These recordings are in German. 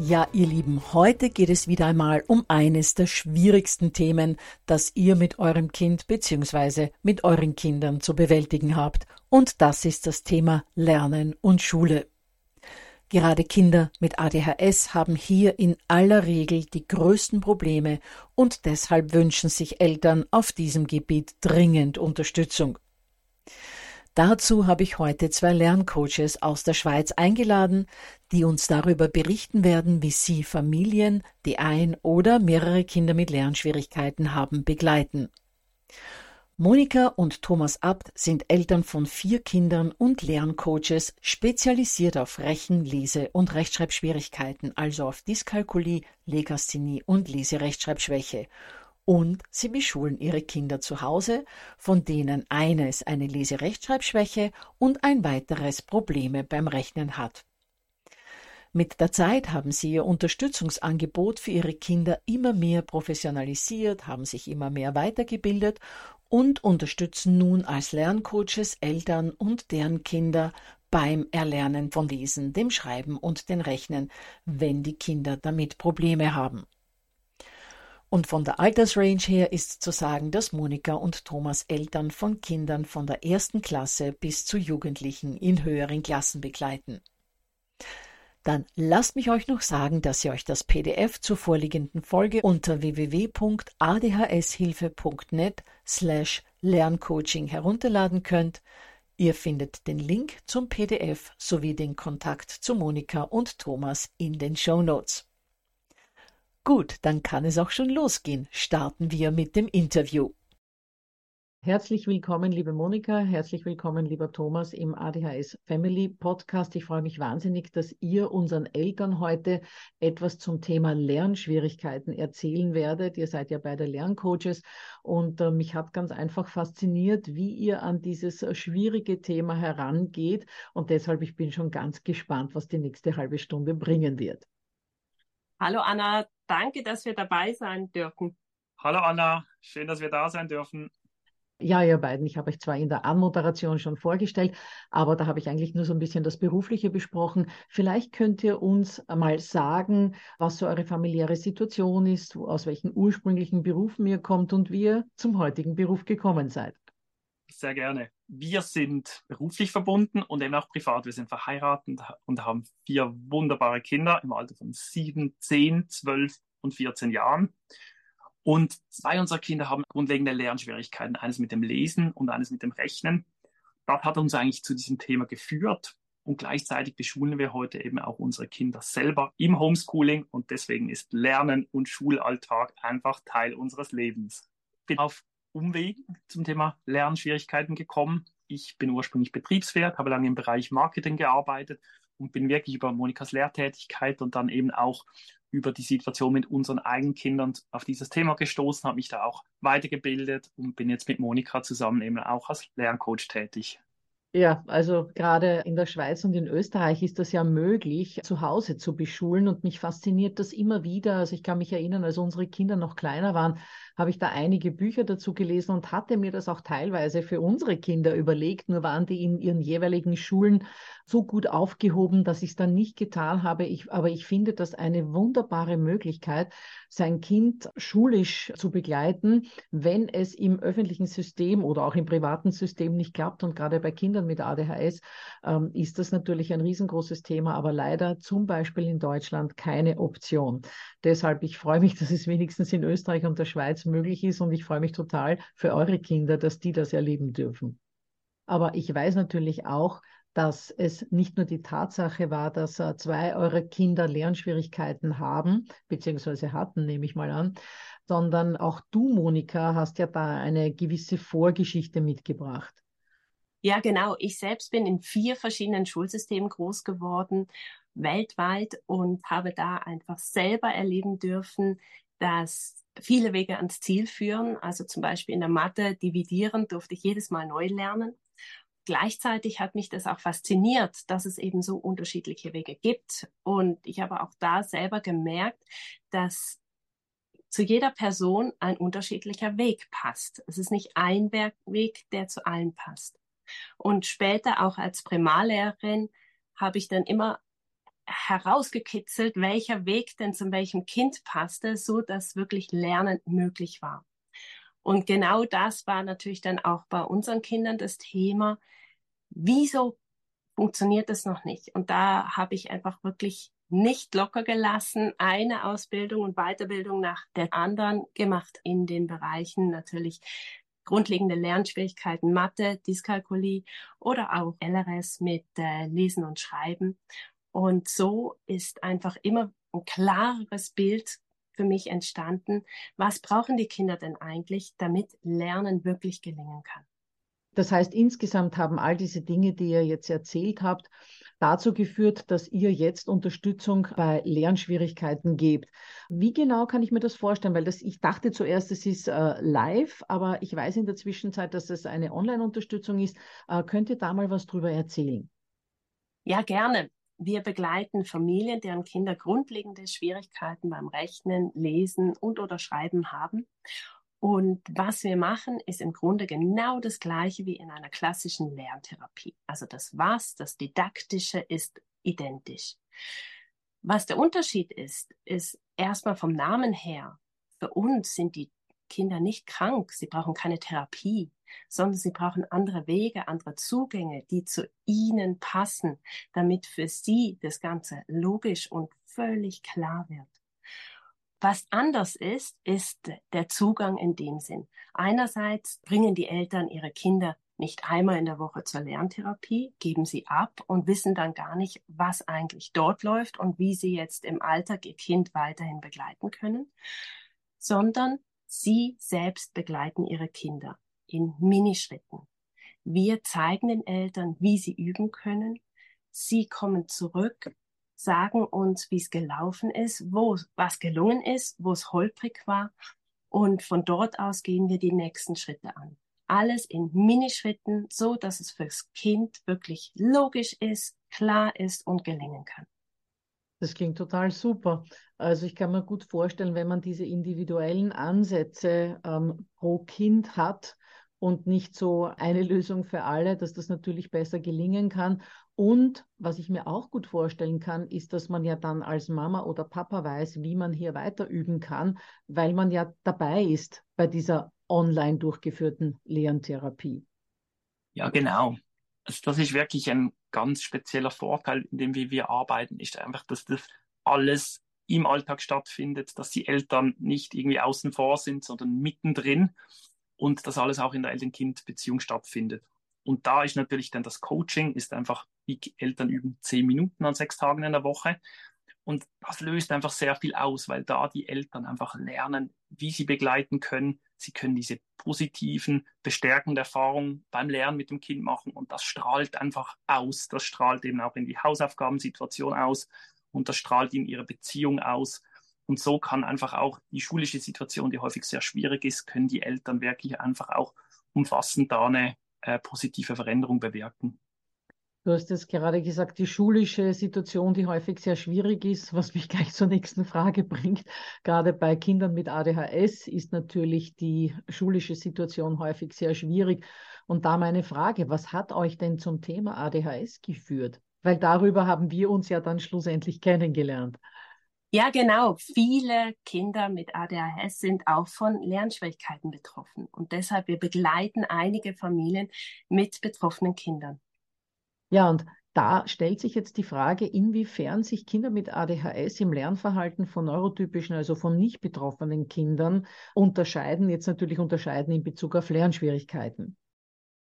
Ja, ihr Lieben, heute geht es wieder einmal um eines der schwierigsten Themen, das ihr mit eurem Kind bzw. mit euren Kindern zu bewältigen habt. Und das ist das Thema Lernen und Schule. Gerade Kinder mit ADHS haben hier in aller Regel die größten Probleme und deshalb wünschen sich Eltern auf diesem Gebiet dringend Unterstützung. Dazu habe ich heute zwei Lerncoaches aus der Schweiz eingeladen, die uns darüber berichten werden, wie sie Familien, die ein oder mehrere Kinder mit Lernschwierigkeiten haben, begleiten. Monika und Thomas Abt sind Eltern von vier Kindern und Lerncoaches, spezialisiert auf Rechen-, Lese- und Rechtschreibschwierigkeiten, also auf Dyskalkulie, Legasthenie und Leserechtschreibschwäche und sie beschulen ihre Kinder zu Hause, von denen eines eine Leserechtschreibschwäche und ein weiteres Probleme beim Rechnen hat. Mit der Zeit haben sie ihr Unterstützungsangebot für ihre Kinder immer mehr professionalisiert, haben sich immer mehr weitergebildet und unterstützen nun als Lerncoaches Eltern und deren Kinder beim Erlernen von Lesen, dem Schreiben und dem Rechnen, wenn die Kinder damit Probleme haben. Und von der Altersrange her ist zu sagen, dass Monika und Thomas Eltern von Kindern von der ersten Klasse bis zu Jugendlichen in höheren Klassen begleiten. Dann lasst mich euch noch sagen, dass ihr euch das PDF zur vorliegenden Folge unter www.adhshilfe.net slash Lerncoaching herunterladen könnt. Ihr findet den Link zum PDF sowie den Kontakt zu Monika und Thomas in den Show Notes. Gut, dann kann es auch schon losgehen. Starten wir mit dem Interview. Herzlich willkommen, liebe Monika, herzlich willkommen, lieber Thomas, im ADHS Family Podcast. Ich freue mich wahnsinnig, dass ihr unseren Eltern heute etwas zum Thema Lernschwierigkeiten erzählen werdet. Ihr seid ja beide Lerncoaches und äh, mich hat ganz einfach fasziniert, wie ihr an dieses schwierige Thema herangeht. Und deshalb, ich bin schon ganz gespannt, was die nächste halbe Stunde bringen wird. Hallo Anna, danke, dass wir dabei sein dürfen. Hallo Anna, schön, dass wir da sein dürfen. Ja, ihr beiden, ich habe euch zwar in der Anmoderation schon vorgestellt, aber da habe ich eigentlich nur so ein bisschen das Berufliche besprochen. Vielleicht könnt ihr uns mal sagen, was so eure familiäre Situation ist, aus welchen ursprünglichen Berufen ihr kommt und wie ihr zum heutigen Beruf gekommen seid. Sehr gerne. Wir sind beruflich verbunden und eben auch privat. Wir sind verheiratet und haben vier wunderbare Kinder im Alter von sieben, zehn, zwölf und 14 Jahren. Und zwei unserer Kinder haben grundlegende Lernschwierigkeiten, eines mit dem Lesen und eines mit dem Rechnen. Das hat uns eigentlich zu diesem Thema geführt. Und gleichzeitig beschulen wir heute eben auch unsere Kinder selber im Homeschooling. Und deswegen ist Lernen und Schulalltag einfach Teil unseres Lebens. Bin auf Umwegen zum Thema Lernschwierigkeiten gekommen. Ich bin ursprünglich Betriebswirt, habe lange im Bereich Marketing gearbeitet und bin wirklich über Monikas Lehrtätigkeit und dann eben auch über die Situation mit unseren eigenen Kindern auf dieses Thema gestoßen, habe mich da auch weitergebildet und bin jetzt mit Monika zusammen eben auch als Lerncoach tätig. Ja, also gerade in der Schweiz und in Österreich ist das ja möglich, zu Hause zu beschulen und mich fasziniert das immer wieder. Also ich kann mich erinnern, als unsere Kinder noch kleiner waren, habe ich da einige Bücher dazu gelesen und hatte mir das auch teilweise für unsere Kinder überlegt. Nur waren die in ihren jeweiligen Schulen so gut aufgehoben, dass ich es dann nicht getan habe. Ich, aber ich finde das eine wunderbare Möglichkeit, sein Kind schulisch zu begleiten, wenn es im öffentlichen System oder auch im privaten System nicht klappt. Und gerade bei Kindern mit ADHS ähm, ist das natürlich ein riesengroßes Thema, aber leider zum Beispiel in Deutschland keine Option. Deshalb, ich freue mich, dass es wenigstens in Österreich und der Schweiz möglich ist. Und ich freue mich total für eure Kinder, dass die das erleben dürfen. Aber ich weiß natürlich auch, dass es nicht nur die Tatsache war, dass äh, zwei eurer Kinder Lernschwierigkeiten haben, beziehungsweise hatten, nehme ich mal an, sondern auch du, Monika, hast ja da eine gewisse Vorgeschichte mitgebracht. Ja, genau. Ich selbst bin in vier verschiedenen Schulsystemen groß geworden, weltweit, und habe da einfach selber erleben dürfen, dass viele Wege ans Ziel führen. Also zum Beispiel in der Mathe dividieren durfte ich jedes Mal neu lernen. Gleichzeitig hat mich das auch fasziniert, dass es eben so unterschiedliche Wege gibt. Und ich habe auch da selber gemerkt, dass zu jeder Person ein unterschiedlicher Weg passt. Es ist nicht ein Weg, der zu allen passt. Und später auch als Primarlehrerin habe ich dann immer herausgekitzelt, welcher Weg denn zu welchem Kind passte, so dass wirklich Lernen möglich war. Und genau das war natürlich dann auch bei unseren Kindern das Thema. Wieso funktioniert das noch nicht? Und da habe ich einfach wirklich nicht locker gelassen, eine Ausbildung und Weiterbildung nach der anderen gemacht in den Bereichen natürlich grundlegende Lernschwierigkeiten Mathe, Dyskalkulie oder auch LRS mit äh, Lesen und Schreiben. Und so ist einfach immer ein klareres Bild für mich entstanden. Was brauchen die Kinder denn eigentlich, damit Lernen wirklich gelingen kann? Das heißt, insgesamt haben all diese Dinge, die ihr jetzt erzählt habt, dazu geführt, dass ihr jetzt Unterstützung bei Lernschwierigkeiten gebt. Wie genau kann ich mir das vorstellen? Weil das, ich dachte zuerst, es ist äh, live, aber ich weiß in der Zwischenzeit, dass es eine Online-Unterstützung ist. Äh, könnt ihr da mal was drüber erzählen? Ja, gerne. Wir begleiten Familien, deren Kinder grundlegende Schwierigkeiten beim Rechnen, Lesen und oder Schreiben haben. Und was wir machen, ist im Grunde genau das Gleiche wie in einer klassischen Lerntherapie. Also das Was, das Didaktische ist identisch. Was der Unterschied ist, ist erstmal vom Namen her. Für uns sind die Kinder nicht krank, sie brauchen keine Therapie, sondern sie brauchen andere Wege, andere Zugänge, die zu ihnen passen, damit für sie das Ganze logisch und völlig klar wird. Was anders ist, ist der Zugang in dem Sinn. Einerseits bringen die Eltern ihre Kinder nicht einmal in der Woche zur Lerntherapie, geben sie ab und wissen dann gar nicht, was eigentlich dort läuft und wie sie jetzt im Alltag ihr Kind weiterhin begleiten können, sondern sie selbst begleiten ihre Kinder in Minischritten. Wir zeigen den Eltern, wie sie üben können. Sie kommen zurück, sagen uns, wie es gelaufen ist, wo was gelungen ist, wo es holprig war. Und von dort aus gehen wir die nächsten Schritte an. Alles in Minischritten, so dass es fürs Kind wirklich logisch ist, klar ist und gelingen kann. Das klingt total super. Also ich kann mir gut vorstellen, wenn man diese individuellen Ansätze ähm, pro Kind hat, und nicht so eine Lösung für alle, dass das natürlich besser gelingen kann. Und was ich mir auch gut vorstellen kann, ist, dass man ja dann als Mama oder Papa weiß, wie man hier weiter üben kann, weil man ja dabei ist bei dieser online durchgeführten Lerntherapie. Ja, genau. Also das ist wirklich ein ganz spezieller Vorteil, in dem wir, wir arbeiten, ist einfach, dass das alles im Alltag stattfindet, dass die Eltern nicht irgendwie außen vor sind, sondern mittendrin und das alles auch in der Eltern-Kind-Beziehung stattfindet. Und da ist natürlich dann das Coaching ist einfach Die Eltern üben zehn Minuten an sechs Tagen in der Woche. Und das löst einfach sehr viel aus, weil da die Eltern einfach lernen, wie sie begleiten können. Sie können diese positiven, bestärkenden Erfahrungen beim Lernen mit dem Kind machen und das strahlt einfach aus. Das strahlt eben auch in die Hausaufgabensituation aus und das strahlt in ihre Beziehung aus. Und so kann einfach auch die schulische Situation, die häufig sehr schwierig ist, können die Eltern wirklich einfach auch umfassend da eine äh, positive Veränderung bewirken. Du hast es gerade gesagt, die schulische Situation, die häufig sehr schwierig ist, was mich gleich zur nächsten Frage bringt. Gerade bei Kindern mit ADHS ist natürlich die schulische Situation häufig sehr schwierig. Und da meine Frage, was hat euch denn zum Thema ADHS geführt? Weil darüber haben wir uns ja dann schlussendlich kennengelernt. Ja, genau. Viele Kinder mit ADHS sind auch von Lernschwierigkeiten betroffen. Und deshalb, wir begleiten einige Familien mit betroffenen Kindern. Ja, und da stellt sich jetzt die Frage, inwiefern sich Kinder mit ADHS im Lernverhalten von neurotypischen, also von nicht betroffenen Kindern unterscheiden, jetzt natürlich unterscheiden in Bezug auf Lernschwierigkeiten.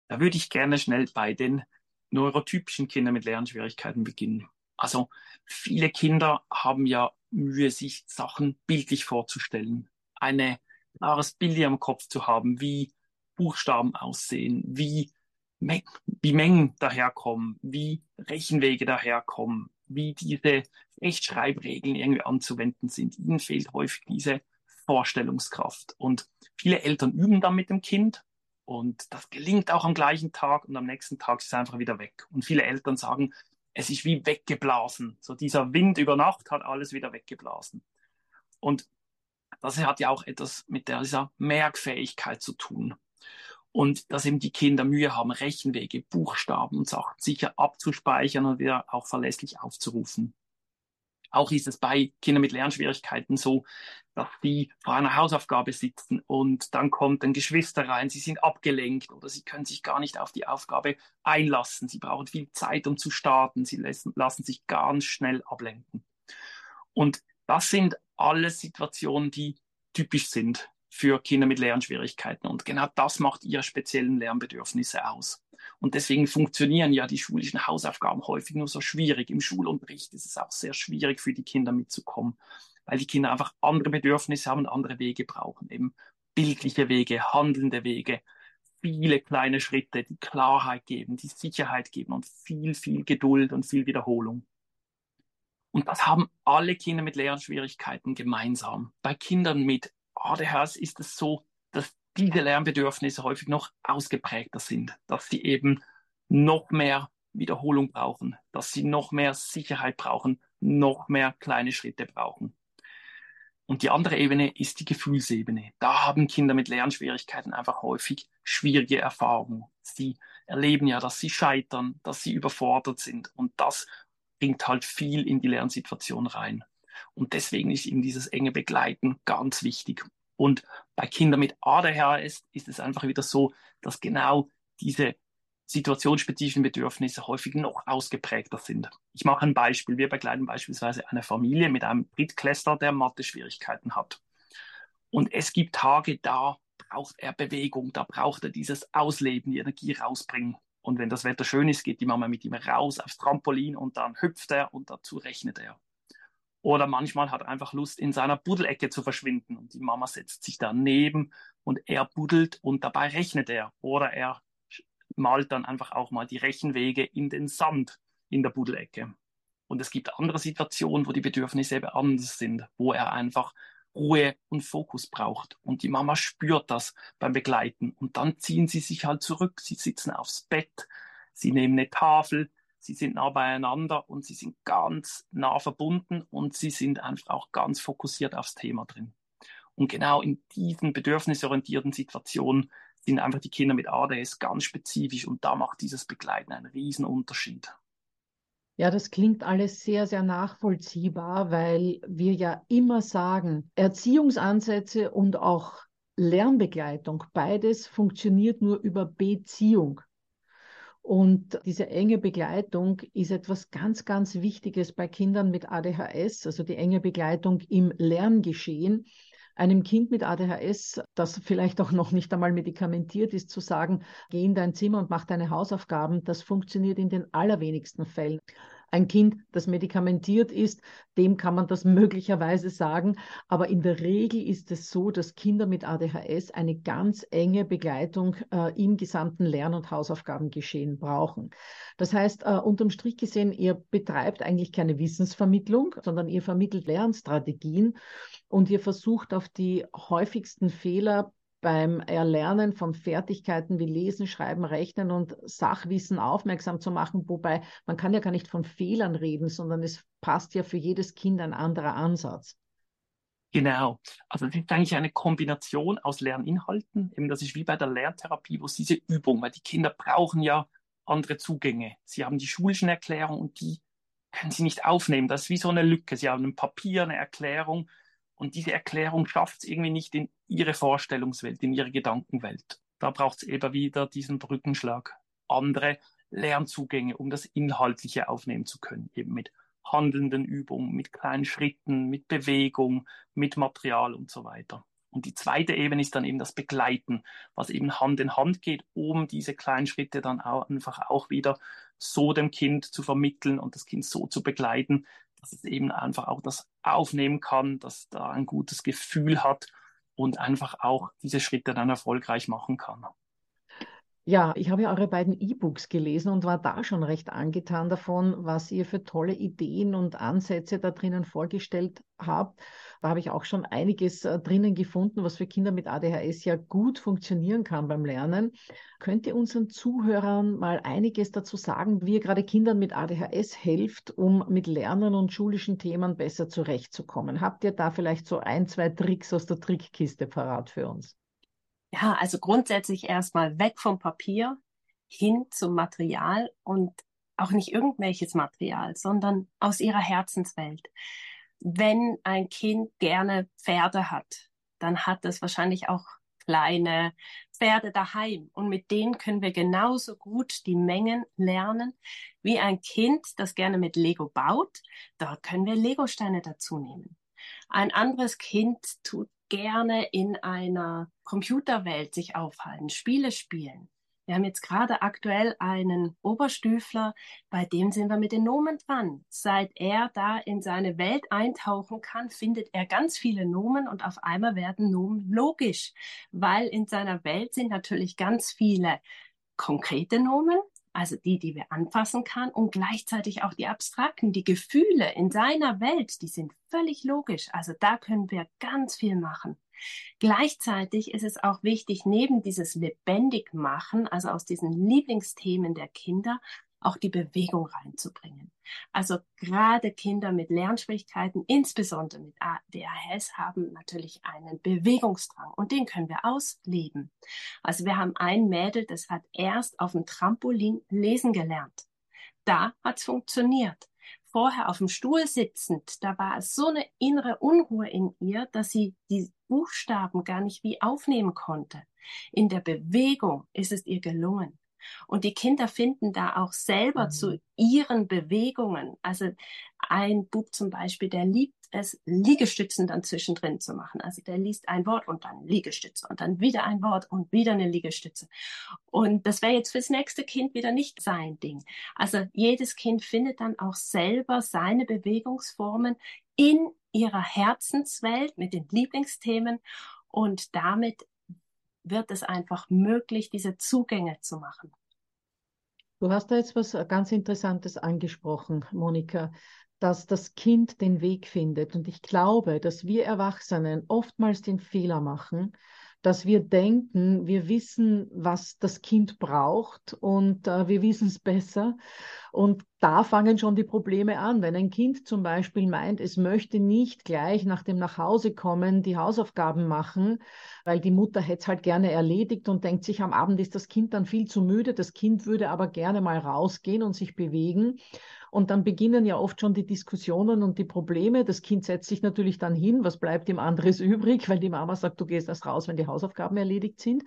Da würde ich gerne schnell bei den neurotypischen Kindern mit Lernschwierigkeiten beginnen. Also viele Kinder haben ja Mühe, sich Sachen bildlich vorzustellen, ein klares Bild im Kopf zu haben, wie Buchstaben aussehen, wie wie Mengen daherkommen, wie Rechenwege daherkommen, wie diese Rechtschreibregeln irgendwie anzuwenden sind. Ihnen fehlt häufig diese Vorstellungskraft. Und viele Eltern üben dann mit dem Kind und das gelingt auch am gleichen Tag und am nächsten Tag ist es einfach wieder weg. Und viele Eltern sagen, es ist wie weggeblasen. So dieser Wind über Nacht hat alles wieder weggeblasen. Und das hat ja auch etwas mit dieser Merkfähigkeit zu tun. Und dass eben die Kinder Mühe haben, Rechenwege, Buchstaben und Sachen sicher abzuspeichern und wieder auch verlässlich aufzurufen. Auch ist es bei Kindern mit Lernschwierigkeiten so, dass die vor einer Hausaufgabe sitzen und dann kommt ein Geschwister rein, sie sind abgelenkt oder sie können sich gar nicht auf die Aufgabe einlassen. Sie brauchen viel Zeit, um zu starten. Sie lassen, lassen sich ganz schnell ablenken. Und das sind alles Situationen, die typisch sind für Kinder mit Lernschwierigkeiten. Und genau das macht ihre speziellen Lernbedürfnisse aus. Und deswegen funktionieren ja die schulischen Hausaufgaben häufig nur so schwierig. Im Schulunterricht ist es auch sehr schwierig für die Kinder mitzukommen, weil die Kinder einfach andere Bedürfnisse haben, andere Wege brauchen, eben bildliche Wege, handelnde Wege, viele kleine Schritte, die Klarheit geben, die Sicherheit geben und viel, viel Geduld und viel Wiederholung. Und das haben alle Kinder mit Lernschwierigkeiten gemeinsam. Bei Kindern mit ADHS ist es so, diese Lernbedürfnisse häufig noch ausgeprägter sind, dass sie eben noch mehr Wiederholung brauchen, dass sie noch mehr Sicherheit brauchen, noch mehr kleine Schritte brauchen. Und die andere Ebene ist die Gefühlsebene. Da haben Kinder mit Lernschwierigkeiten einfach häufig schwierige Erfahrungen. Sie erleben ja, dass sie scheitern, dass sie überfordert sind und das bringt halt viel in die Lernsituation rein. Und deswegen ist eben dieses enge Begleiten ganz wichtig. Und bei Kindern mit ADHS ist es einfach wieder so, dass genau diese situationsspezifischen Bedürfnisse häufig noch ausgeprägter sind. Ich mache ein Beispiel. Wir begleiten beispielsweise eine Familie mit einem Drittklässler, der Mathe-Schwierigkeiten hat. Und es gibt Tage, da braucht er Bewegung, da braucht er dieses Ausleben, die Energie rausbringen. Und wenn das Wetter schön ist, geht die Mama mit ihm raus aufs Trampolin und dann hüpft er und dazu rechnet er. Oder manchmal hat er einfach Lust, in seiner Buddelecke zu verschwinden und die Mama setzt sich daneben und er buddelt und dabei rechnet er. Oder er malt dann einfach auch mal die Rechenwege in den Sand in der Buddelecke. Und es gibt andere Situationen, wo die Bedürfnisse eben anders sind, wo er einfach Ruhe und Fokus braucht. Und die Mama spürt das beim Begleiten. Und dann ziehen sie sich halt zurück. Sie sitzen aufs Bett, sie nehmen eine Tafel, sie sind nah beieinander und sie sind ganz nah verbunden und sie sind einfach auch ganz fokussiert aufs Thema drin. Und genau in diesen bedürfnisorientierten Situationen sind einfach die Kinder mit ADS ganz spezifisch und da macht dieses Begleiten einen riesen Unterschied. Ja, das klingt alles sehr, sehr nachvollziehbar, weil wir ja immer sagen, Erziehungsansätze und auch Lernbegleitung, beides funktioniert nur über Beziehung. Und diese enge Begleitung ist etwas ganz, ganz Wichtiges bei Kindern mit ADHS, also die enge Begleitung im Lerngeschehen. einem Kind mit ADHS, das vielleicht auch noch nicht einmal medikamentiert ist, zu sagen, geh in dein Zimmer und mach deine Hausaufgaben, das funktioniert in den allerwenigsten Fällen. Ein Kind, das medikamentiert ist, dem kann man das möglicherweise sagen. Aber in der Regel ist es so, dass Kinder mit ADHS eine ganz enge Begleitung äh, im gesamten Lern- und Hausaufgabengeschehen brauchen. Das heißt, äh, unterm Strich gesehen, ihr betreibt eigentlich keine Wissensvermittlung, sondern ihr vermittelt Lernstrategien und ihr versucht auf die häufigsten Fehler beim Erlernen von Fertigkeiten wie Lesen, Schreiben, Rechnen und Sachwissen aufmerksam zu machen, wobei man kann ja gar nicht von Fehlern reden, sondern es passt ja für jedes Kind ein anderer Ansatz. Genau. Also das ist eigentlich eine Kombination aus Lerninhalten. Eben das ist wie bei der Lerntherapie, wo es diese Übung, weil die Kinder brauchen ja andere Zugänge. Sie haben die schulischen Erklärungen und die können sie nicht aufnehmen. Das ist wie so eine Lücke. Sie haben ein Papier, eine Erklärung und diese Erklärung schafft es irgendwie nicht in ihre Vorstellungswelt, in ihre Gedankenwelt. Da braucht es eben wieder diesen Brückenschlag. Andere Lernzugänge, um das Inhaltliche aufnehmen zu können. Eben mit handelnden Übungen, mit kleinen Schritten, mit Bewegung, mit Material und so weiter. Und die zweite Ebene ist dann eben das Begleiten, was eben Hand in Hand geht, um diese kleinen Schritte dann auch einfach auch wieder so dem Kind zu vermitteln und das Kind so zu begleiten, dass es eben einfach auch das aufnehmen kann, dass da ein gutes Gefühl hat und einfach auch diese Schritte dann erfolgreich machen kann. Ja, ich habe ja eure beiden E-Books gelesen und war da schon recht angetan davon, was ihr für tolle Ideen und Ansätze da drinnen vorgestellt habt. Da habe ich auch schon einiges äh, drinnen gefunden, was für Kinder mit ADHS ja gut funktionieren kann beim Lernen. Könnt ihr unseren Zuhörern mal einiges dazu sagen, wie ihr gerade Kindern mit ADHS helft, um mit Lernen und schulischen Themen besser zurechtzukommen? Habt ihr da vielleicht so ein, zwei Tricks aus der Trickkiste parat für uns? Ja, also grundsätzlich erstmal weg vom Papier hin zum Material und auch nicht irgendwelches Material, sondern aus ihrer Herzenswelt. Wenn ein Kind gerne Pferde hat, dann hat es wahrscheinlich auch kleine Pferde daheim. Und mit denen können wir genauso gut die Mengen lernen wie ein Kind, das gerne mit Lego baut. Dort können wir Legosteine dazu nehmen. Ein anderes Kind tut gerne in einer Computerwelt sich aufhalten, Spiele spielen. Wir haben jetzt gerade aktuell einen Oberstüfler, bei dem sind wir mit den Nomen dran. Seit er da in seine Welt eintauchen kann, findet er ganz viele Nomen und auf einmal werden Nomen logisch, weil in seiner Welt sind natürlich ganz viele konkrete Nomen, also die, die wir anfassen kann und gleichzeitig auch die abstrakten, die Gefühle in seiner Welt, die sind völlig logisch. Also da können wir ganz viel machen. Gleichzeitig ist es auch wichtig, neben dieses lebendig machen, also aus diesen Lieblingsthemen der Kinder, auch die Bewegung reinzubringen. Also gerade Kinder mit Lernschwierigkeiten, insbesondere mit ADHS, haben natürlich einen Bewegungsdrang und den können wir ausleben. Also wir haben ein Mädel, das hat erst auf dem Trampolin lesen gelernt. Da hat's funktioniert. Vorher auf dem Stuhl sitzend, da war so eine innere Unruhe in ihr, dass sie die Buchstaben gar nicht wie aufnehmen konnte. In der Bewegung ist es ihr gelungen. Und die Kinder finden da auch selber mhm. zu ihren Bewegungen. Also ein Bub zum Beispiel, der liebt es, Liegestützen dann zwischendrin zu machen. Also der liest ein Wort und dann Liegestütze und dann wieder ein Wort und wieder eine Liegestütze. Und das wäre jetzt fürs nächste Kind wieder nicht sein Ding. Also jedes Kind findet dann auch selber seine Bewegungsformen in ihrer Herzenswelt mit den Lieblingsthemen und damit wird es einfach möglich, diese Zugänge zu machen. Du hast da jetzt was ganz Interessantes angesprochen, Monika, dass das Kind den Weg findet. Und ich glaube, dass wir Erwachsenen oftmals den Fehler machen, dass wir denken, wir wissen, was das Kind braucht und äh, wir wissen es besser. Und da fangen schon die Probleme an. Wenn ein Kind zum Beispiel meint, es möchte nicht gleich nach dem Nachhausekommen die Hausaufgaben machen, weil die Mutter hätte es halt gerne erledigt und denkt sich, am Abend ist das Kind dann viel zu müde. Das Kind würde aber gerne mal rausgehen und sich bewegen. Und dann beginnen ja oft schon die Diskussionen und die Probleme. Das Kind setzt sich natürlich dann hin. Was bleibt ihm anderes übrig? Weil die Mama sagt, du gehst erst raus, wenn die Hausaufgaben erledigt sind.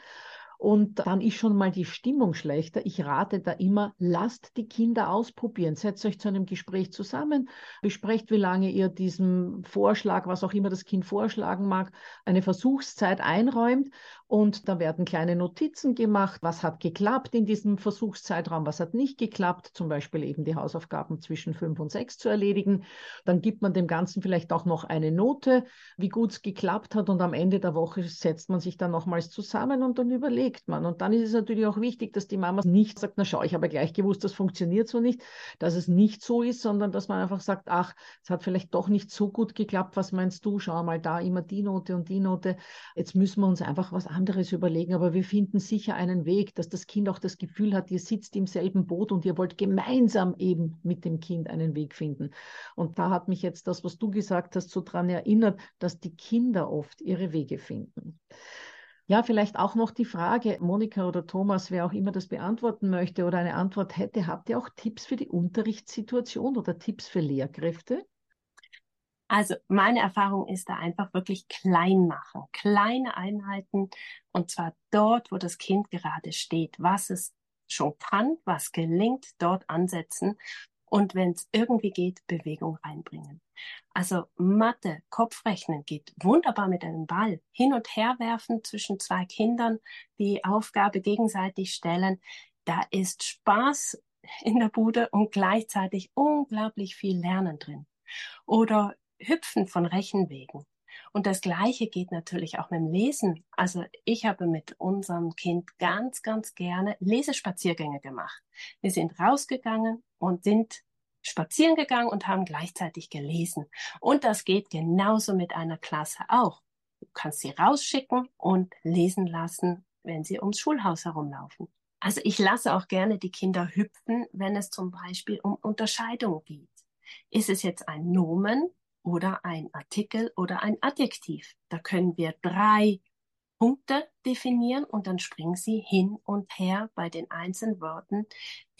und dann ist schon mal die Stimmung schlechter. Ich rate da immer, lasst die Kinder ausprobieren. Setzt euch zu einem Gespräch zusammen, besprecht, wie lange ihr diesem Vorschlag, was auch immer das Kind vorschlagen mag, eine Versuchszeit einräumt und da werden kleine Notizen gemacht, was hat geklappt in diesem Versuchszeitraum, was hat nicht geklappt, zum Beispiel eben die Hausaufgaben zwischen fünf und sechs zu erledigen. Dann gibt man dem Ganzen vielleicht auch noch eine Note, wie gut es geklappt hat und am Ende der Woche setzt man sich dann nochmals zusammen und dann überlegt man. Und dann ist es natürlich auch wichtig, dass die Mama nicht sagt, na schau, ich habe gleich gewusst, das funktioniert so nicht, dass es nicht so ist, sondern dass man einfach sagt, ach, es hat vielleicht doch nicht so gut geklappt, was meinst du? Schau mal da immer die Note und die Note. Jetzt müssen wir uns einfach was anderes anderes überlegen, aber wir finden sicher einen Weg, dass das Kind auch das Gefühl hat, ihr sitzt im selben Boot und ihr wollt gemeinsam eben mit dem Kind einen Weg finden. Und da hat mich jetzt das, was du gesagt hast, so daran erinnert, dass die Kinder oft ihre Wege finden. Ja, vielleicht auch noch die Frage, Monika oder Thomas, wer auch immer das beantworten möchte oder eine Antwort hätte, habt ihr auch Tipps für die Unterrichtssituation oder Tipps für Lehrkräfte? Also meine Erfahrung ist da einfach wirklich klein machen, kleine Einheiten und zwar dort, wo das Kind gerade steht, was es schon kann, was gelingt, dort ansetzen und wenn es irgendwie geht, Bewegung reinbringen. Also Mathe, Kopfrechnen geht wunderbar mit einem Ball. Hin und her werfen zwischen zwei Kindern, die Aufgabe gegenseitig stellen. Da ist Spaß in der Bude und gleichzeitig unglaublich viel Lernen drin. Oder Hüpfen von Rechenwegen. Und das Gleiche geht natürlich auch mit dem Lesen. Also ich habe mit unserem Kind ganz, ganz gerne Lesespaziergänge gemacht. Wir sind rausgegangen und sind spazieren gegangen und haben gleichzeitig gelesen. Und das geht genauso mit einer Klasse auch. Du kannst sie rausschicken und lesen lassen, wenn sie ums Schulhaus herumlaufen. Also ich lasse auch gerne die Kinder hüpfen, wenn es zum Beispiel um Unterscheidung geht. Ist es jetzt ein Nomen oder ein Artikel oder ein Adjektiv. Da können wir drei Punkte definieren und dann springen Sie hin und her bei den einzelnen Worten,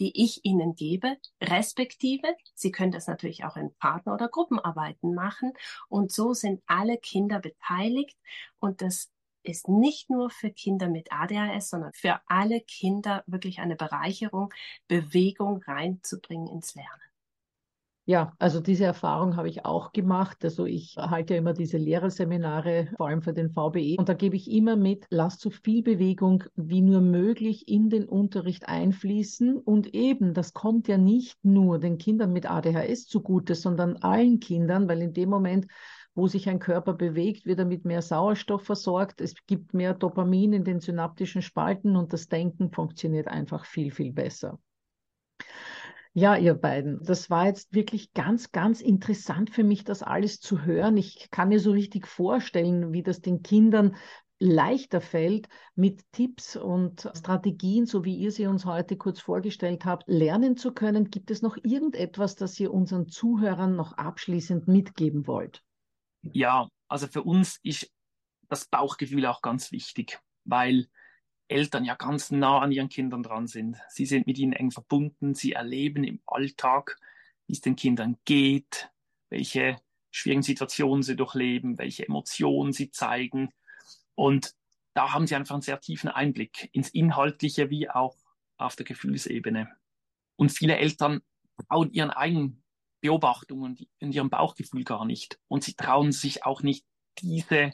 die ich Ihnen gebe, respektive. Sie können das natürlich auch in Partner- oder Gruppenarbeiten machen und so sind alle Kinder beteiligt und das ist nicht nur für Kinder mit ADHS, sondern für alle Kinder wirklich eine Bereicherung, Bewegung reinzubringen ins Lernen. Ja, also diese Erfahrung habe ich auch gemacht. Also ich halte ja immer diese Lehrerseminare, vor allem für den VBE. Und da gebe ich immer mit, lasst so viel Bewegung wie nur möglich in den Unterricht einfließen. Und eben, das kommt ja nicht nur den Kindern mit ADHS zugute, sondern allen Kindern, weil in dem Moment, wo sich ein Körper bewegt, wird er mit mehr Sauerstoff versorgt. Es gibt mehr Dopamin in den synaptischen Spalten und das Denken funktioniert einfach viel, viel besser. Ja, ihr beiden, das war jetzt wirklich ganz, ganz interessant für mich, das alles zu hören. Ich kann mir so richtig vorstellen, wie das den Kindern leichter fällt, mit Tipps und Strategien, so wie ihr sie uns heute kurz vorgestellt habt, lernen zu können. Gibt es noch irgendetwas, das ihr unseren Zuhörern noch abschließend mitgeben wollt? Ja, also für uns ist das Bauchgefühl auch ganz wichtig, weil Eltern ja ganz nah an ihren Kindern dran sind. Sie sind mit ihnen eng verbunden, sie erleben im Alltag, wie es den Kindern geht, welche schwierigen Situationen sie durchleben, welche Emotionen sie zeigen. Und da haben sie einfach einen sehr tiefen Einblick ins Inhaltliche wie auch auf der Gefühlsebene. Und viele Eltern trauen ihren eigenen Beobachtungen und ihrem Bauchgefühl gar nicht. Und sie trauen sich auch nicht, diese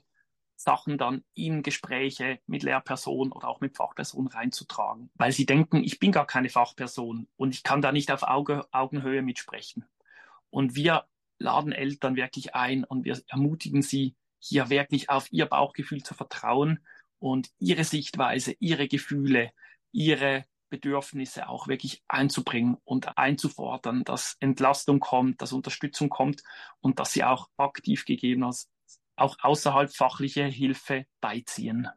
Sachen dann in Gespräche mit Lehrpersonen oder auch mit Fachpersonen reinzutragen, weil sie denken, ich bin gar keine Fachperson und ich kann da nicht auf Auge, Augenhöhe mitsprechen. Und wir laden Eltern wirklich ein und wir ermutigen sie, hier wirklich auf ihr Bauchgefühl zu vertrauen und ihre Sichtweise, ihre Gefühle, ihre Bedürfnisse auch wirklich einzubringen und einzufordern, dass Entlastung kommt, dass Unterstützung kommt und dass sie auch aktiv gegebenenfalls auch außerhalb fachliche Hilfe beiziehen.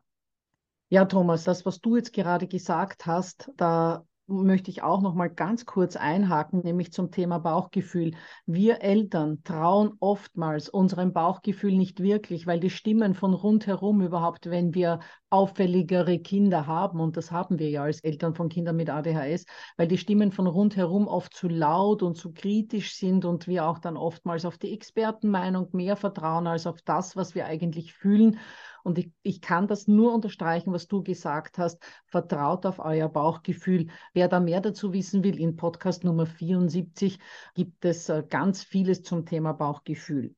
Ja, Thomas, das, was du jetzt gerade gesagt hast, da möchte ich auch noch mal ganz kurz einhaken, nämlich zum Thema Bauchgefühl. Wir Eltern trauen oftmals unserem Bauchgefühl nicht wirklich, weil die Stimmen von rundherum überhaupt, wenn wir auffälligere Kinder haben, und das haben wir ja als Eltern von Kindern mit ADHS, weil die Stimmen von rundherum oft zu laut und zu kritisch sind und wir auch dann oftmals auf die Expertenmeinung mehr vertrauen als auf das, was wir eigentlich fühlen. Und ich, ich kann das nur unterstreichen, was du gesagt hast. Vertraut auf euer Bauchgefühl. Wer da mehr dazu wissen will, in Podcast Nummer 74 gibt es äh, ganz vieles zum Thema Bauchgefühl.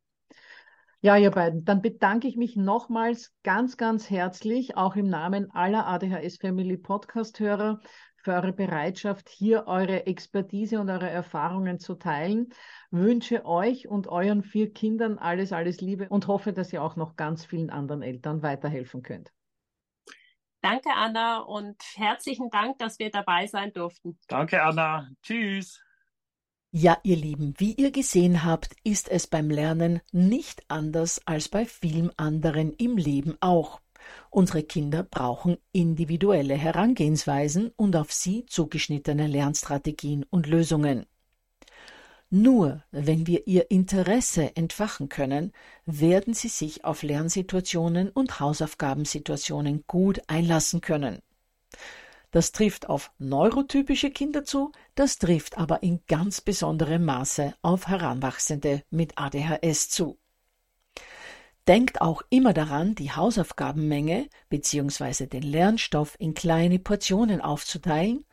Ja, ihr beiden, dann bedanke ich mich nochmals ganz, ganz herzlich, auch im Namen aller ADHS Family Podcast-Hörer, für eure Bereitschaft, hier eure Expertise und eure Erfahrungen zu teilen. Wünsche euch und euren vier Kindern alles, alles Liebe und hoffe, dass ihr auch noch ganz vielen anderen Eltern weiterhelfen könnt. Danke, Anna, und herzlichen Dank, dass wir dabei sein durften. Danke, Anna. Tschüss. Ja, ihr Lieben, wie ihr gesehen habt, ist es beim Lernen nicht anders als bei vielen anderen im Leben auch. Unsere Kinder brauchen individuelle Herangehensweisen und auf sie zugeschnittene Lernstrategien und Lösungen. Nur wenn wir ihr Interesse entfachen können, werden sie sich auf Lernsituationen und Hausaufgabensituationen gut einlassen können. Das trifft auf neurotypische Kinder zu, das trifft aber in ganz besonderem Maße auf Heranwachsende mit ADHS zu. Denkt auch immer daran, die Hausaufgabenmenge bzw. den Lernstoff in kleine Portionen aufzuteilen,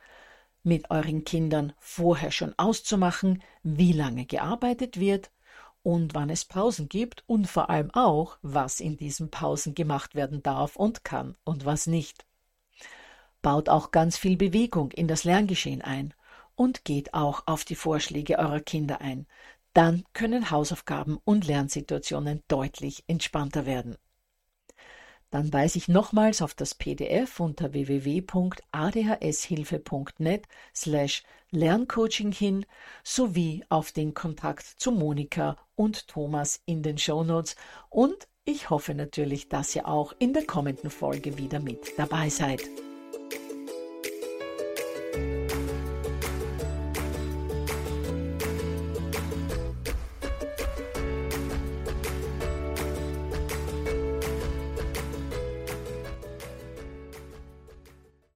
mit euren Kindern vorher schon auszumachen, wie lange gearbeitet wird und wann es Pausen gibt und vor allem auch, was in diesen Pausen gemacht werden darf und kann und was nicht baut auch ganz viel Bewegung in das Lerngeschehen ein und geht auch auf die Vorschläge eurer Kinder ein. Dann können Hausaufgaben und Lernsituationen deutlich entspannter werden. Dann weise ich nochmals auf das PDF unter www.adhshilfe.net slash Lerncoaching hin sowie auf den Kontakt zu Monika und Thomas in den Shownotes und ich hoffe natürlich, dass ihr auch in der kommenden Folge wieder mit dabei seid.